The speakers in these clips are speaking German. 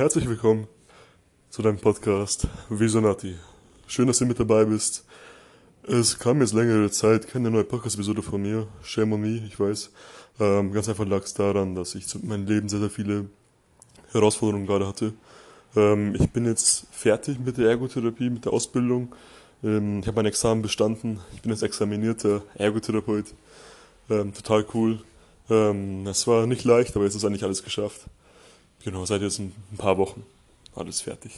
Herzlich willkommen zu deinem Podcast Visionati. Schön, dass du mit dabei bist. Es kam jetzt längere Zeit keine neue Podcast-Episode von mir. Shame on me, ich weiß. Ähm, ganz einfach lag es daran, dass ich in meinem Leben sehr, sehr viele Herausforderungen gerade hatte. Ähm, ich bin jetzt fertig mit der Ergotherapie, mit der Ausbildung. Ähm, ich habe mein Examen bestanden. Ich bin jetzt examinierter Ergotherapeut. Ähm, total cool. Ähm, es war nicht leicht, aber jetzt ist eigentlich alles geschafft. Genau, seit jetzt ein paar Wochen. Alles fertig.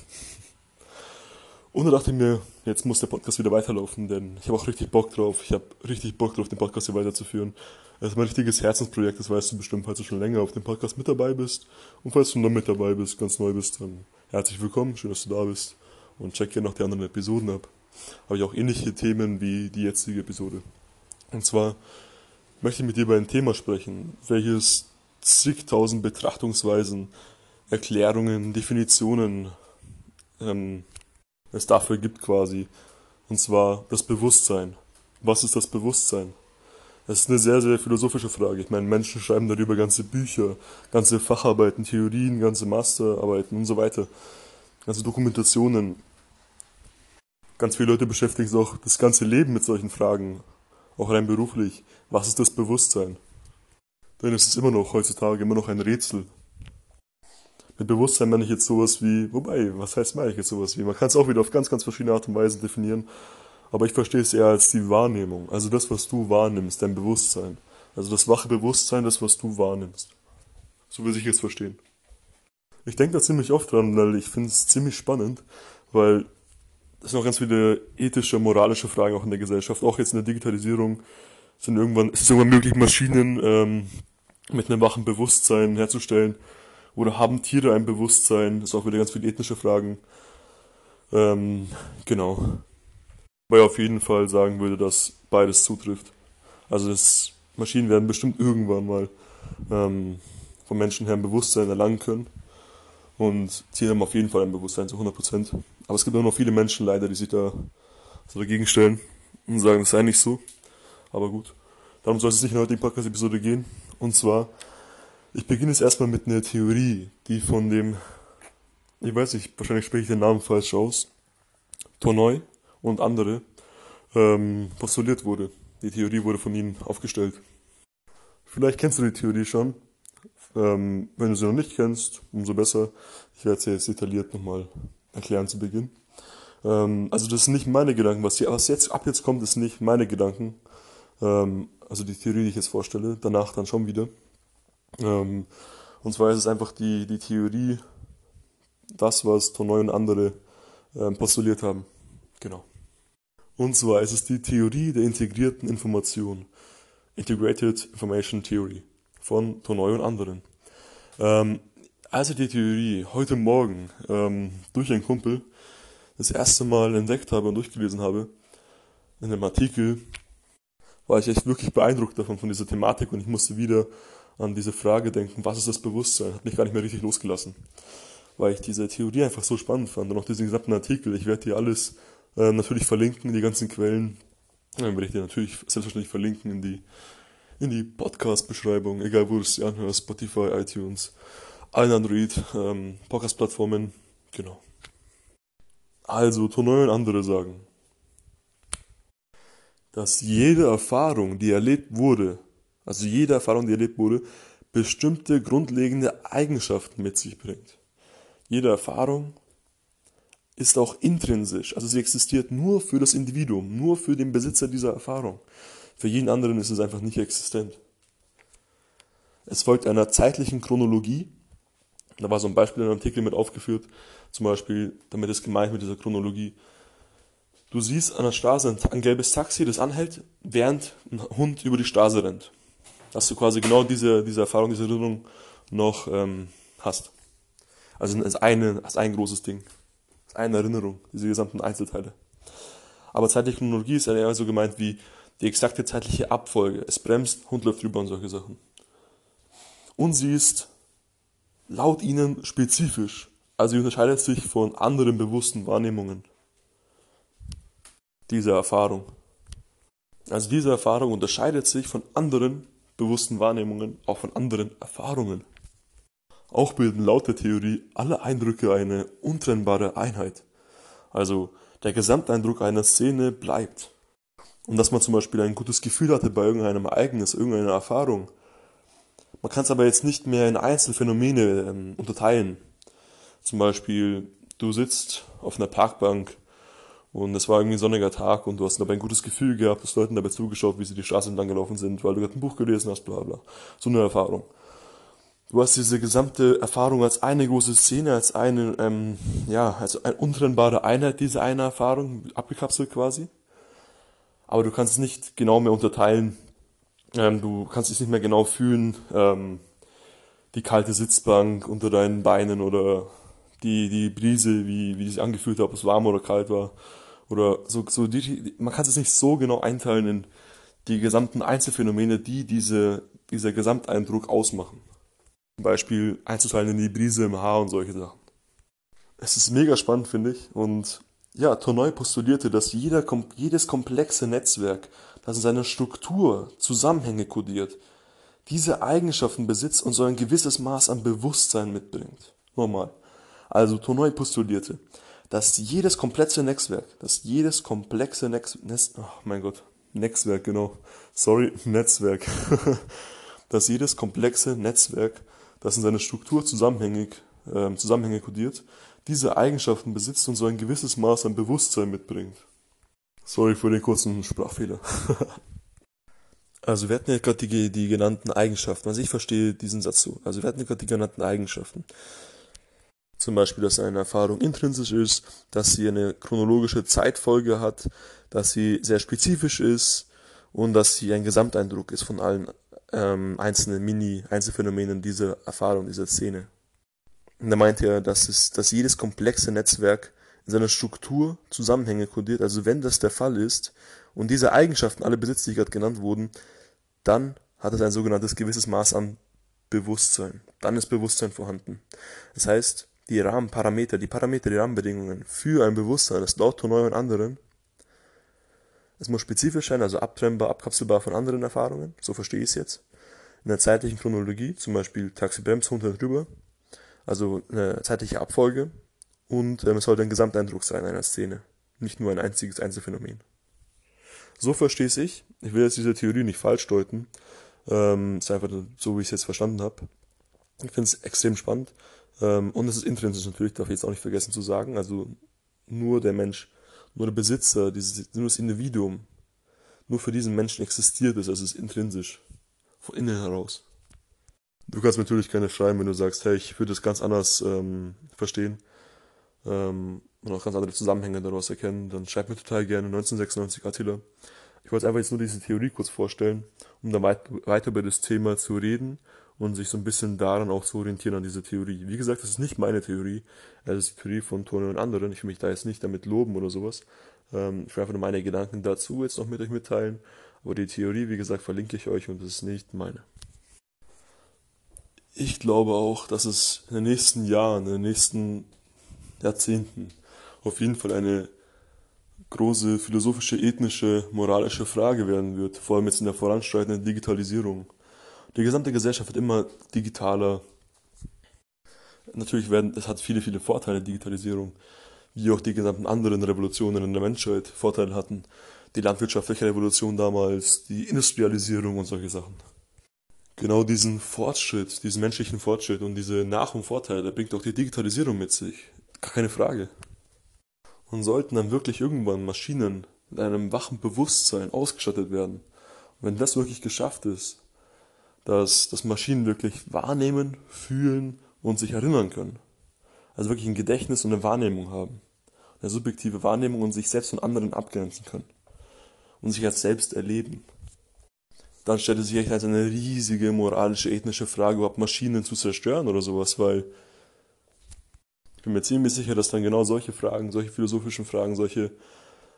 Und da dachte ich mir, jetzt muss der Podcast wieder weiterlaufen, denn ich habe auch richtig Bock drauf. Ich habe richtig Bock drauf, den Podcast hier weiterzuführen. Es ist mein richtiges Herzensprojekt, das weißt du bestimmt, falls du schon länger auf dem Podcast mit dabei bist. Und falls du noch mit dabei bist, ganz neu bist, dann herzlich willkommen, schön, dass du da bist. Und check gerne noch die anderen Episoden ab. Habe ich auch ähnliche Themen wie die jetzige Episode. Und zwar möchte ich mit dir über ein Thema sprechen, welches zigtausend Betrachtungsweisen, Erklärungen, Definitionen ähm, es dafür gibt quasi. Und zwar das Bewusstsein. Was ist das Bewusstsein? Das ist eine sehr, sehr philosophische Frage. Ich meine, Menschen schreiben darüber ganze Bücher, ganze Facharbeiten, Theorien, ganze Masterarbeiten und so weiter. Ganze Dokumentationen. Ganz viele Leute beschäftigen sich auch das ganze Leben mit solchen Fragen. Auch rein beruflich. Was ist das Bewusstsein? Denn es ist immer noch heutzutage immer noch ein Rätsel. Mit Bewusstsein meine ich jetzt sowas wie, wobei, was heißt meine ich jetzt sowas wie? Man kann es auch wieder auf ganz, ganz verschiedene Art und Weise definieren, aber ich verstehe es eher als die Wahrnehmung, also das, was du wahrnimmst, dein Bewusstsein. Also das wache Bewusstsein, das, was du wahrnimmst. So will ich jetzt verstehen. Ich denke da ziemlich oft dran, weil ich finde es ziemlich spannend, weil es sind auch ganz viele ethische, moralische Fragen auch in der Gesellschaft, auch jetzt in der Digitalisierung sind irgendwann, ist es irgendwann möglich, Maschinen ähm, mit einem wachen Bewusstsein herzustellen, oder haben Tiere ein Bewusstsein? Das ist auch wieder ganz viele ethnische Fragen. Ähm, genau. Weil ich auf jeden Fall sagen würde, dass beides zutrifft. Also das Maschinen werden bestimmt irgendwann mal ähm, vom Menschen her ein Bewusstsein erlangen können. Und Tiere haben auf jeden Fall ein Bewusstsein zu 100%. Aber es gibt auch noch viele Menschen leider, die sich da so dagegen stellen und sagen, es sei nicht so. Aber gut. Darum soll es nicht in der heutigen Podcast-Episode gehen. Und zwar ich beginne jetzt erstmal mit einer Theorie, die von dem, ich weiß nicht, wahrscheinlich spreche ich den Namen falsch aus, Tonoy und andere ähm, postuliert wurde. Die Theorie wurde von ihnen aufgestellt. Vielleicht kennst du die Theorie schon. Ähm, wenn du sie noch nicht kennst, umso besser. Ich werde sie jetzt detailliert nochmal erklären zu Beginn. Ähm, also das sind nicht meine Gedanken. Was, hier, was jetzt ab jetzt kommt, ist nicht meine Gedanken. Ähm, also die Theorie, die ich jetzt vorstelle. Danach dann schon wieder. Ähm, und zwar ist es einfach die, die Theorie, das, was Tonoy und andere ähm, postuliert haben. Genau. Und zwar ist es die Theorie der integrierten Information. Integrated Information Theory von Tonoy und anderen. Ähm, als ich die Theorie heute Morgen ähm, durch einen Kumpel das erste Mal entdeckt habe und durchgelesen habe, in einem Artikel, war ich echt wirklich beeindruckt davon, von dieser Thematik und ich musste wieder an diese Frage denken, was ist das Bewusstsein? Hat mich gar nicht mehr richtig losgelassen. Weil ich diese Theorie einfach so spannend fand und auch diesen gesamten Artikel. Ich werde dir alles äh, natürlich verlinken, die ganzen Quellen. Dann werde ich dir natürlich selbstverständlich verlinken in die, in die Podcast-Beschreibung, egal wo du es anhörst, Spotify, iTunes, allen Android, ähm, Podcast-Plattformen, genau. Also, Tonoy und andere sagen, dass jede Erfahrung, die erlebt wurde, also jede Erfahrung, die erlebt wurde, bestimmte grundlegende Eigenschaften mit sich bringt. Jede Erfahrung ist auch intrinsisch, also sie existiert nur für das Individuum, nur für den Besitzer dieser Erfahrung. Für jeden anderen ist es einfach nicht existent. Es folgt einer zeitlichen Chronologie. Da war so ein Beispiel in einem Artikel mit aufgeführt, zum Beispiel, damit ist gemeint mit dieser Chronologie. Du siehst an der Straße ein gelbes Taxi, das anhält, während ein Hund über die Straße rennt dass du quasi genau diese, diese Erfahrung, diese Erinnerung noch ähm, hast. Also als, eine, als ein großes Ding. Als eine Erinnerung, diese gesamten Einzelteile. Aber zeitliche Chronologie ist ja eher so gemeint wie die exakte zeitliche Abfolge. Es bremst, Hund läuft drüber und solche Sachen. Und sie ist laut ihnen spezifisch. Also sie unterscheidet sich von anderen bewussten Wahrnehmungen. Diese Erfahrung. Also diese Erfahrung unterscheidet sich von anderen bewussten Wahrnehmungen, auch von anderen Erfahrungen. Auch bilden laut der Theorie alle Eindrücke eine untrennbare Einheit. Also der Gesamteindruck einer Szene bleibt. Und dass man zum Beispiel ein gutes Gefühl hatte bei irgendeinem Ereignis, irgendeiner Erfahrung. Man kann es aber jetzt nicht mehr in Einzelfänomene ähm, unterteilen. Zum Beispiel, du sitzt auf einer Parkbank und es war irgendwie ein sonniger Tag und du hast dabei ein gutes Gefühl gehabt, hast Leuten dabei zugeschaut, wie sie die Straße entlang gelaufen sind, weil du gerade ein Buch gelesen hast, bla bla. So eine Erfahrung. Du hast diese gesamte Erfahrung als eine große Szene, als eine, ähm, ja, als eine untrennbare Einheit, diese eine Erfahrung, abgekapselt quasi. Aber du kannst es nicht genau mehr unterteilen. Ähm, du kannst es nicht mehr genau fühlen, ähm, die kalte Sitzbank unter deinen Beinen oder die, die Brise, wie, wie die sich angefühlt hat, ob es warm oder kalt war. Oder so, so die, man kann es nicht so genau einteilen in die gesamten Einzelfänomene, die diese, dieser Gesamteindruck ausmachen. Zum Beispiel einzuteilen in die Brise im Haar und solche Sachen. Es ist mega spannend, finde ich. Und ja, Tournoy postulierte, dass jeder, jedes komplexe Netzwerk, das in seiner Struktur Zusammenhänge kodiert, diese Eigenschaften besitzt und so ein gewisses Maß an Bewusstsein mitbringt. Normal. Also Tournoy postulierte, dass jedes komplexe Netzwerk, dass jedes komplexe Nex, Netz, oh mein Gott, Netzwerk, genau, sorry, Netzwerk, dass jedes komplexe Netzwerk das in seiner Struktur zusammenhängig, äh, Zusammenhänge kodiert, diese Eigenschaften besitzt und so ein gewisses Maß an Bewusstsein mitbringt. Sorry für den kurzen Sprachfehler. also wir hatten ja gerade die, die genannten Eigenschaften. Also ich verstehe diesen Satz so. Also wir hatten ja gerade die genannten Eigenschaften. Zum Beispiel, dass eine Erfahrung intrinsisch ist, dass sie eine chronologische Zeitfolge hat, dass sie sehr spezifisch ist und dass sie ein Gesamteindruck ist von allen ähm, einzelnen Mini-Einzelphänomenen dieser Erfahrung, dieser Szene. Und da meint er, dass, es, dass jedes komplexe Netzwerk in seiner Struktur Zusammenhänge kodiert. Also wenn das der Fall ist und diese Eigenschaften alle besitzt, die gerade genannt wurden, dann hat es ein sogenanntes gewisses Maß an Bewusstsein. Dann ist Bewusstsein vorhanden. Das heißt, die Rahmenparameter, die Parameter, die Rahmenbedingungen für ein Bewusstsein, das Tournoi und anderen es muss spezifisch sein, also abtrennbar, abkapselbar von anderen Erfahrungen, so verstehe ich es jetzt. In der zeitlichen Chronologie, zum Beispiel Taxi Brems runter drüber, also eine zeitliche Abfolge und ähm, es sollte ein Gesamteindruck sein einer Szene, nicht nur ein einziges Einzelfänomen. So verstehe ich Ich will jetzt diese Theorie nicht falsch deuten. Ähm, ist einfach so, wie ich es jetzt verstanden habe. Ich finde es extrem spannend. Ähm, und es ist intrinsisch natürlich, darf ich jetzt auch nicht vergessen zu sagen. Also nur der Mensch nur der Besitzer, dieses, nur das Individuum, nur für diesen Menschen existiert es, also es ist intrinsisch, von innen heraus. Du kannst natürlich keine schreiben, wenn du sagst, hey, ich würde das ganz anders ähm, verstehen ähm, und auch ganz andere Zusammenhänge daraus erkennen, dann schreib mir total gerne 1996 Attila. Ich wollte einfach jetzt nur diese Theorie kurz vorstellen, um dann weit, weiter über das Thema zu reden und sich so ein bisschen daran auch zu orientieren an diese Theorie. Wie gesagt, das ist nicht meine Theorie, es ist die Theorie von Tone und anderen. Ich will mich da jetzt nicht damit loben oder sowas. Ähm, ich will einfach nur meine Gedanken dazu jetzt noch mit euch mitteilen. Aber die Theorie, wie gesagt, verlinke ich euch und das ist nicht meine. Ich glaube auch, dass es in den nächsten Jahren, in den nächsten Jahrzehnten auf jeden Fall eine große philosophische, ethnische, moralische Frage werden wird, vor allem jetzt in der voranschreitenden Digitalisierung. Die gesamte Gesellschaft wird immer digitaler. Natürlich werden, es hat viele, viele Vorteile, Digitalisierung, wie auch die gesamten anderen Revolutionen in der Menschheit Vorteile hatten. Die landwirtschaftliche Revolution damals, die Industrialisierung und solche Sachen. Genau diesen Fortschritt, diesen menschlichen Fortschritt und diese Nach- und Vorteile bringt auch die Digitalisierung mit sich. Gar keine Frage. Und sollten dann wirklich irgendwann Maschinen mit einem wachen Bewusstsein ausgestattet werden, und wenn das wirklich geschafft ist, dass, dass Maschinen wirklich wahrnehmen, fühlen und sich erinnern können. Also wirklich ein Gedächtnis und eine Wahrnehmung haben. Eine subjektive Wahrnehmung und sich selbst von anderen abgrenzen können. Und sich als selbst erleben. Dann stellt es sich echt als eine riesige moralische, ethnische Frage, überhaupt Maschinen zu zerstören oder sowas, weil ich bin mir ziemlich sicher, dass dann genau solche Fragen, solche philosophischen Fragen, solche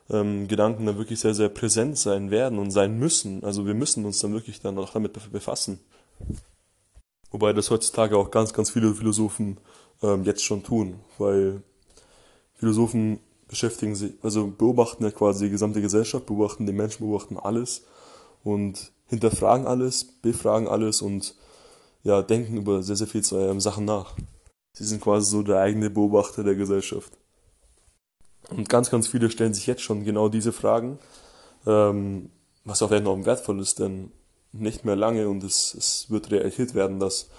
ähm, Gedanken dann wirklich sehr, sehr präsent sein werden und sein müssen. Also wir müssen uns dann wirklich dann auch damit befassen. Wobei das heutzutage auch ganz, ganz viele Philosophen ähm, jetzt schon tun, weil Philosophen beschäftigen sich, also beobachten ja quasi die gesamte Gesellschaft, beobachten den Menschen, beobachten alles und hinterfragen alles, befragen alles und ja, denken über sehr, sehr viel äh, Sachen nach. Sie sind quasi so der eigene Beobachter der Gesellschaft. Und ganz, ganz viele stellen sich jetzt schon genau diese Fragen, ähm, was auch enorm wertvoll ist, denn nicht mehr lange und es, es wird Realität werden, dass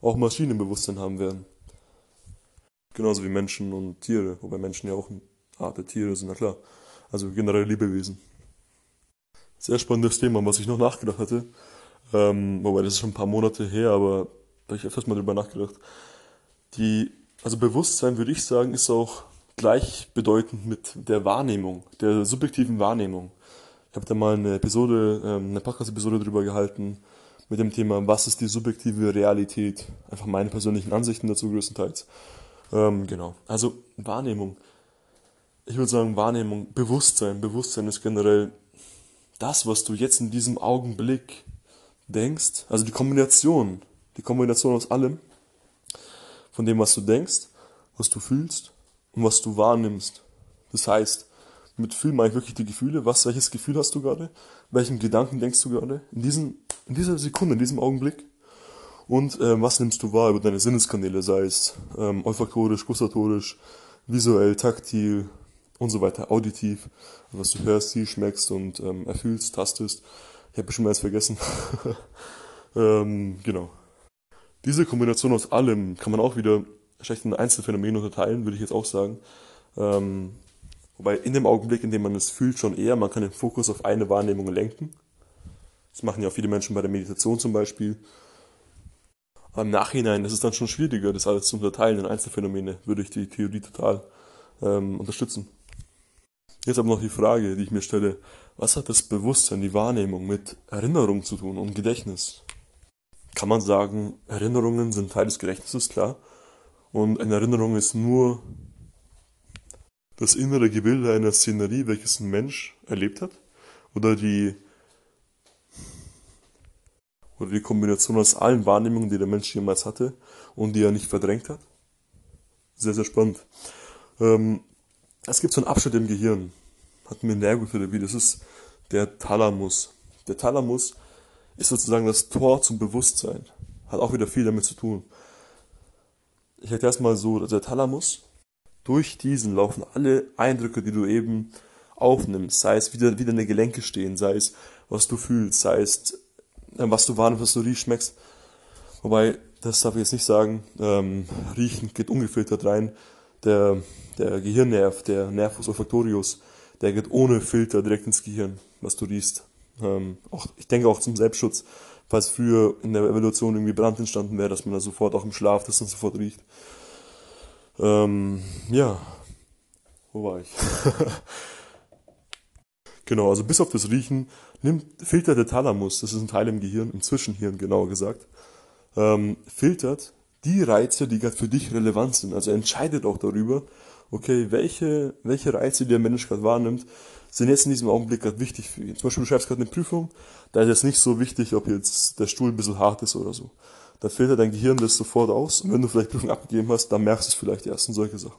auch Maschinen Bewusstsein haben werden. Genauso wie Menschen und Tiere, wobei Menschen ja auch eine Art der Tiere sind, na klar. Also generell Lebewesen. Sehr spannendes Thema, was ich noch nachgedacht hatte. Ähm, wobei das ist schon ein paar Monate her, aber da habe ich öfters mal drüber nachgedacht. Die, also Bewusstsein würde ich sagen, ist auch gleichbedeutend mit der Wahrnehmung, der subjektiven Wahrnehmung. Ich habe da mal eine Episode, ähm, eine Podcast-Episode drüber gehalten mit dem Thema, was ist die subjektive Realität? Einfach meine persönlichen Ansichten dazu größtenteils. Ähm, genau. Also Wahrnehmung. Ich würde sagen, Wahrnehmung, Bewusstsein. Bewusstsein ist generell das, was du jetzt in diesem Augenblick denkst. Also die Kombination. Die Kombination aus allem. Von dem, was du denkst, was du fühlst und was du wahrnimmst. Das heißt, mit Fühlen meine ich wirklich die Gefühle. Was, welches Gefühl hast du gerade? Welchen Gedanken denkst du gerade? In, diesen, in dieser Sekunde, in diesem Augenblick. Und ähm, was nimmst du wahr über deine Sinneskanäle, sei es ähm, olfaktorisch, gustatorisch, visuell, taktil und so weiter, auditiv, was du hörst, siehst, schmeckst und ähm, erfühlst, tastest. Ich habe bestimmt eins vergessen. ähm, genau. Diese Kombination aus allem kann man auch wieder schlecht in Einzelfänomene unterteilen, würde ich jetzt auch sagen. Ähm, wobei in dem Augenblick, in dem man es fühlt, schon eher, man kann den Fokus auf eine Wahrnehmung lenken. Das machen ja auch viele Menschen bei der Meditation zum Beispiel aber im Nachhinein ist es dann schon schwieriger, das alles zu unterteilen in Einzelfänomene, würde ich die Theorie total ähm, unterstützen. Jetzt aber noch die Frage, die ich mir stelle, was hat das Bewusstsein, die Wahrnehmung mit Erinnerung zu tun und Gedächtnis? Kann man sagen, Erinnerungen sind Teil des Gedächtnisses, klar. Und eine Erinnerung ist nur das innere Gebilde einer Szenerie, welches ein Mensch erlebt hat? Oder die oder die Kombination aus allen Wahrnehmungen, die der Mensch jemals hatte und die er nicht verdrängt hat. Sehr, sehr spannend. Ähm, es gibt so einen Abschnitt im Gehirn, hatten wir in der Ergotherapie, das ist der Thalamus. Der Thalamus ist sozusagen das Tor zum Bewusstsein. Hat auch wieder viel damit zu tun. Ich erkläre es mal so, der Thalamus, durch diesen laufen alle Eindrücke, die du eben aufnimmst, sei es wie, wie deine Gelenke stehen, sei es was du fühlst, sei es äh, was du wahrnimmst, was du riechst, schmeckst. Wobei, das darf ich jetzt nicht sagen, ähm, riechen geht ungefiltert rein. Der, der Gehirnnerv, der Nervus olfactorius, der geht ohne Filter direkt ins Gehirn, was du riechst. Ähm, auch, ich denke auch zum Selbstschutz, falls früher in der Evolution irgendwie Brand entstanden wäre, dass man da sofort auch im Schlaf das dann sofort riecht. Ähm, ja, wo war ich? genau, also bis auf das Riechen nimmt, filtert der Thalamus, das ist ein Teil im Gehirn, im Zwischenhirn genauer gesagt, ähm, filtert die Reize, die gerade für dich relevant sind. Also entscheidet auch darüber, okay, welche, welche Reize, die der Mensch gerade wahrnimmt, sind jetzt in diesem Augenblick gerade wichtig für ihn. Zum Beispiel, du schreibst gerade eine Prüfung, da ist jetzt nicht so wichtig, ob jetzt der Stuhl ein bisschen hart ist oder so. Da filtert dein Gehirn das sofort aus und wenn du vielleicht Prüfung abgegeben hast, dann merkst du es vielleicht erst und solche Sachen.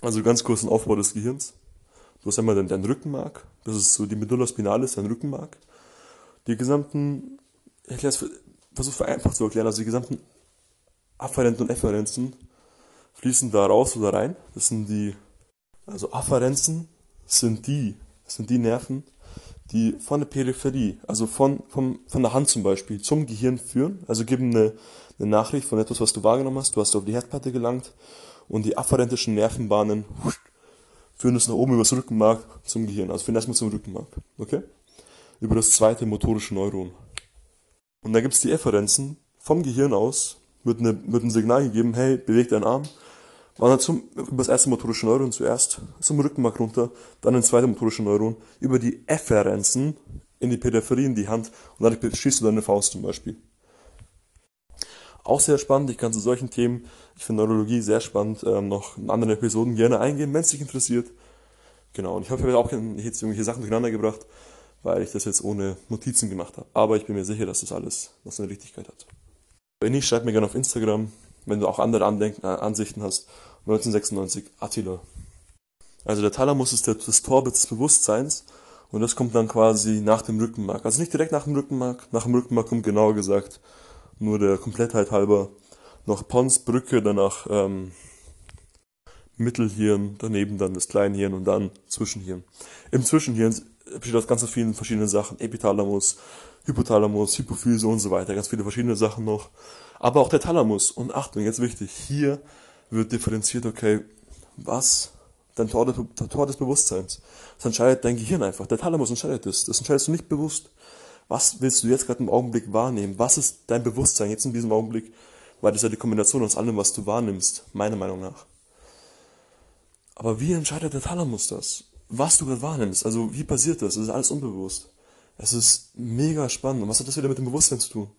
Also ganz kurz ein Aufbau des Gehirns. Du hast einmal dein, dein Rückenmark, das ist so die Medulla spinalis, dein Rückenmark. Die gesamten, ich erkläre es, versuche vereinfacht zu erklären, also die gesamten Afferenten und Efferenzen fließen da raus oder rein. Das sind die, also Afferenzen sind die, das sind die Nerven, die von der Peripherie, also von, von, von der Hand zum Beispiel, zum Gehirn führen, also geben eine, eine Nachricht von etwas, was du wahrgenommen hast, du hast auf die Herdplatte gelangt und die afferentischen Nervenbahnen führen es nach oben über das Rückenmark zum Gehirn. Also führen erstmal zum Rückenmark. Okay? Über das zweite motorische Neuron. Und da gibt es die Efferenzen. Vom Gehirn aus wird, eine, wird ein Signal gegeben, hey, beweg deinen Arm. Wandert zum, über das erste motorische Neuron zuerst, zum Rückenmark runter, dann ins zweite motorische Neuron, über die Efferenzen in die Peripherie, in die Hand und dann schießt du deine Faust zum Beispiel. Auch sehr spannend, ich kann zu solchen Themen, ich finde Neurologie sehr spannend, ähm, noch in anderen Episoden gerne eingehen, wenn es dich interessiert. Genau, und ich hoffe, ich habe auch jetzt irgendwelche Sachen durcheinander gebracht, weil ich das jetzt ohne Notizen gemacht habe. Aber ich bin mir sicher, dass das alles noch seine Richtigkeit hat. Wenn nicht, schreib mir gerne auf Instagram, wenn du auch andere Andenken, äh, Ansichten hast. 1996, Attila. Also der Thalamus ist der, das Torbild des Bewusstseins und das kommt dann quasi nach dem Rückenmark. Also nicht direkt nach dem Rückenmark, nach dem Rückenmark kommt genauer gesagt nur der Komplettheit halber noch Pons, Brücke, danach ähm, Mittelhirn, daneben dann das Kleinhirn und dann Zwischenhirn. Im Zwischenhirn besteht aus ganz vielen verschiedenen Sachen. Epithalamus, Hypothalamus, Hypophyse und so weiter. Ganz viele verschiedene Sachen noch. Aber auch der Thalamus. Und Achtung, jetzt wichtig. Hier wird differenziert, okay, was dein Tor, Tor des Bewusstseins. Das entscheidet dein Gehirn einfach. Der Thalamus entscheidet das. Das entscheidest du nicht bewusst. Was willst du jetzt gerade im Augenblick wahrnehmen? Was ist dein Bewusstsein jetzt in diesem Augenblick? Weil das ist ja die Kombination aus allem, was du wahrnimmst, meiner Meinung nach. Aber wie entscheidet der Thalamus das? Was du gerade wahrnimmst? Also wie passiert das? Das ist alles unbewusst. Es ist mega spannend. Und was hat das wieder mit dem Bewusstsein zu tun?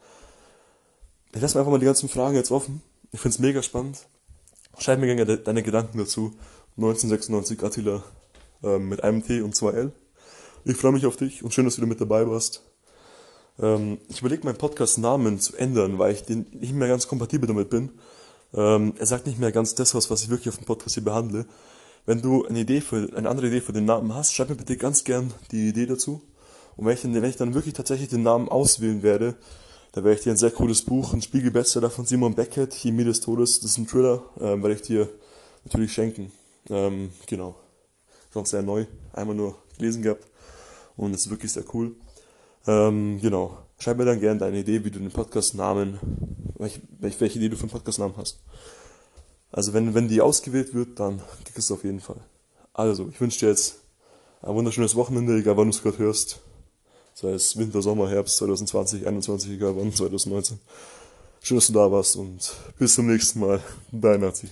Ich lasse mir einfach mal die ganzen Fragen jetzt offen. Ich finde es mega spannend. Schreib mir gerne deine Gedanken dazu. 1996 Attila äh, mit einem T und zwei L. Ich freue mich auf dich und schön, dass du wieder mit dabei warst. Ähm, ich überlege meinen Podcast-Namen zu ändern, weil ich den nicht mehr ganz kompatibel damit bin. Ähm, er sagt nicht mehr ganz das was, was ich wirklich auf dem Podcast hier behandle. Wenn du eine Idee für, eine andere Idee für den Namen hast, schreib mir bitte ganz gern die Idee dazu. Und wenn ich, wenn ich dann wirklich tatsächlich den Namen auswählen werde, da werde ich dir ein sehr cooles Buch, ein Spiegel-Bestseller von Simon Beckett, Chemie des Todes, das ist ein Thriller, ähm, werde ich dir natürlich schenken. Ähm, genau. Ist auch sehr neu, einmal nur gelesen gehabt und ist wirklich sehr cool. Ähm, genau. Schreib mir dann gerne deine Idee, wie du den Podcast-Namen, welche, welche Idee du für den Podcast-Namen hast. Also wenn, wenn die ausgewählt wird, dann kriegst du es auf jeden Fall. Also, ich wünsche dir jetzt ein wunderschönes Wochenende, egal wann du es gerade hörst. Sei es Winter, Sommer, Herbst 2020, 2021, egal wann, 2019. Schön, dass du da warst und bis zum nächsten Mal. Dein Nazi.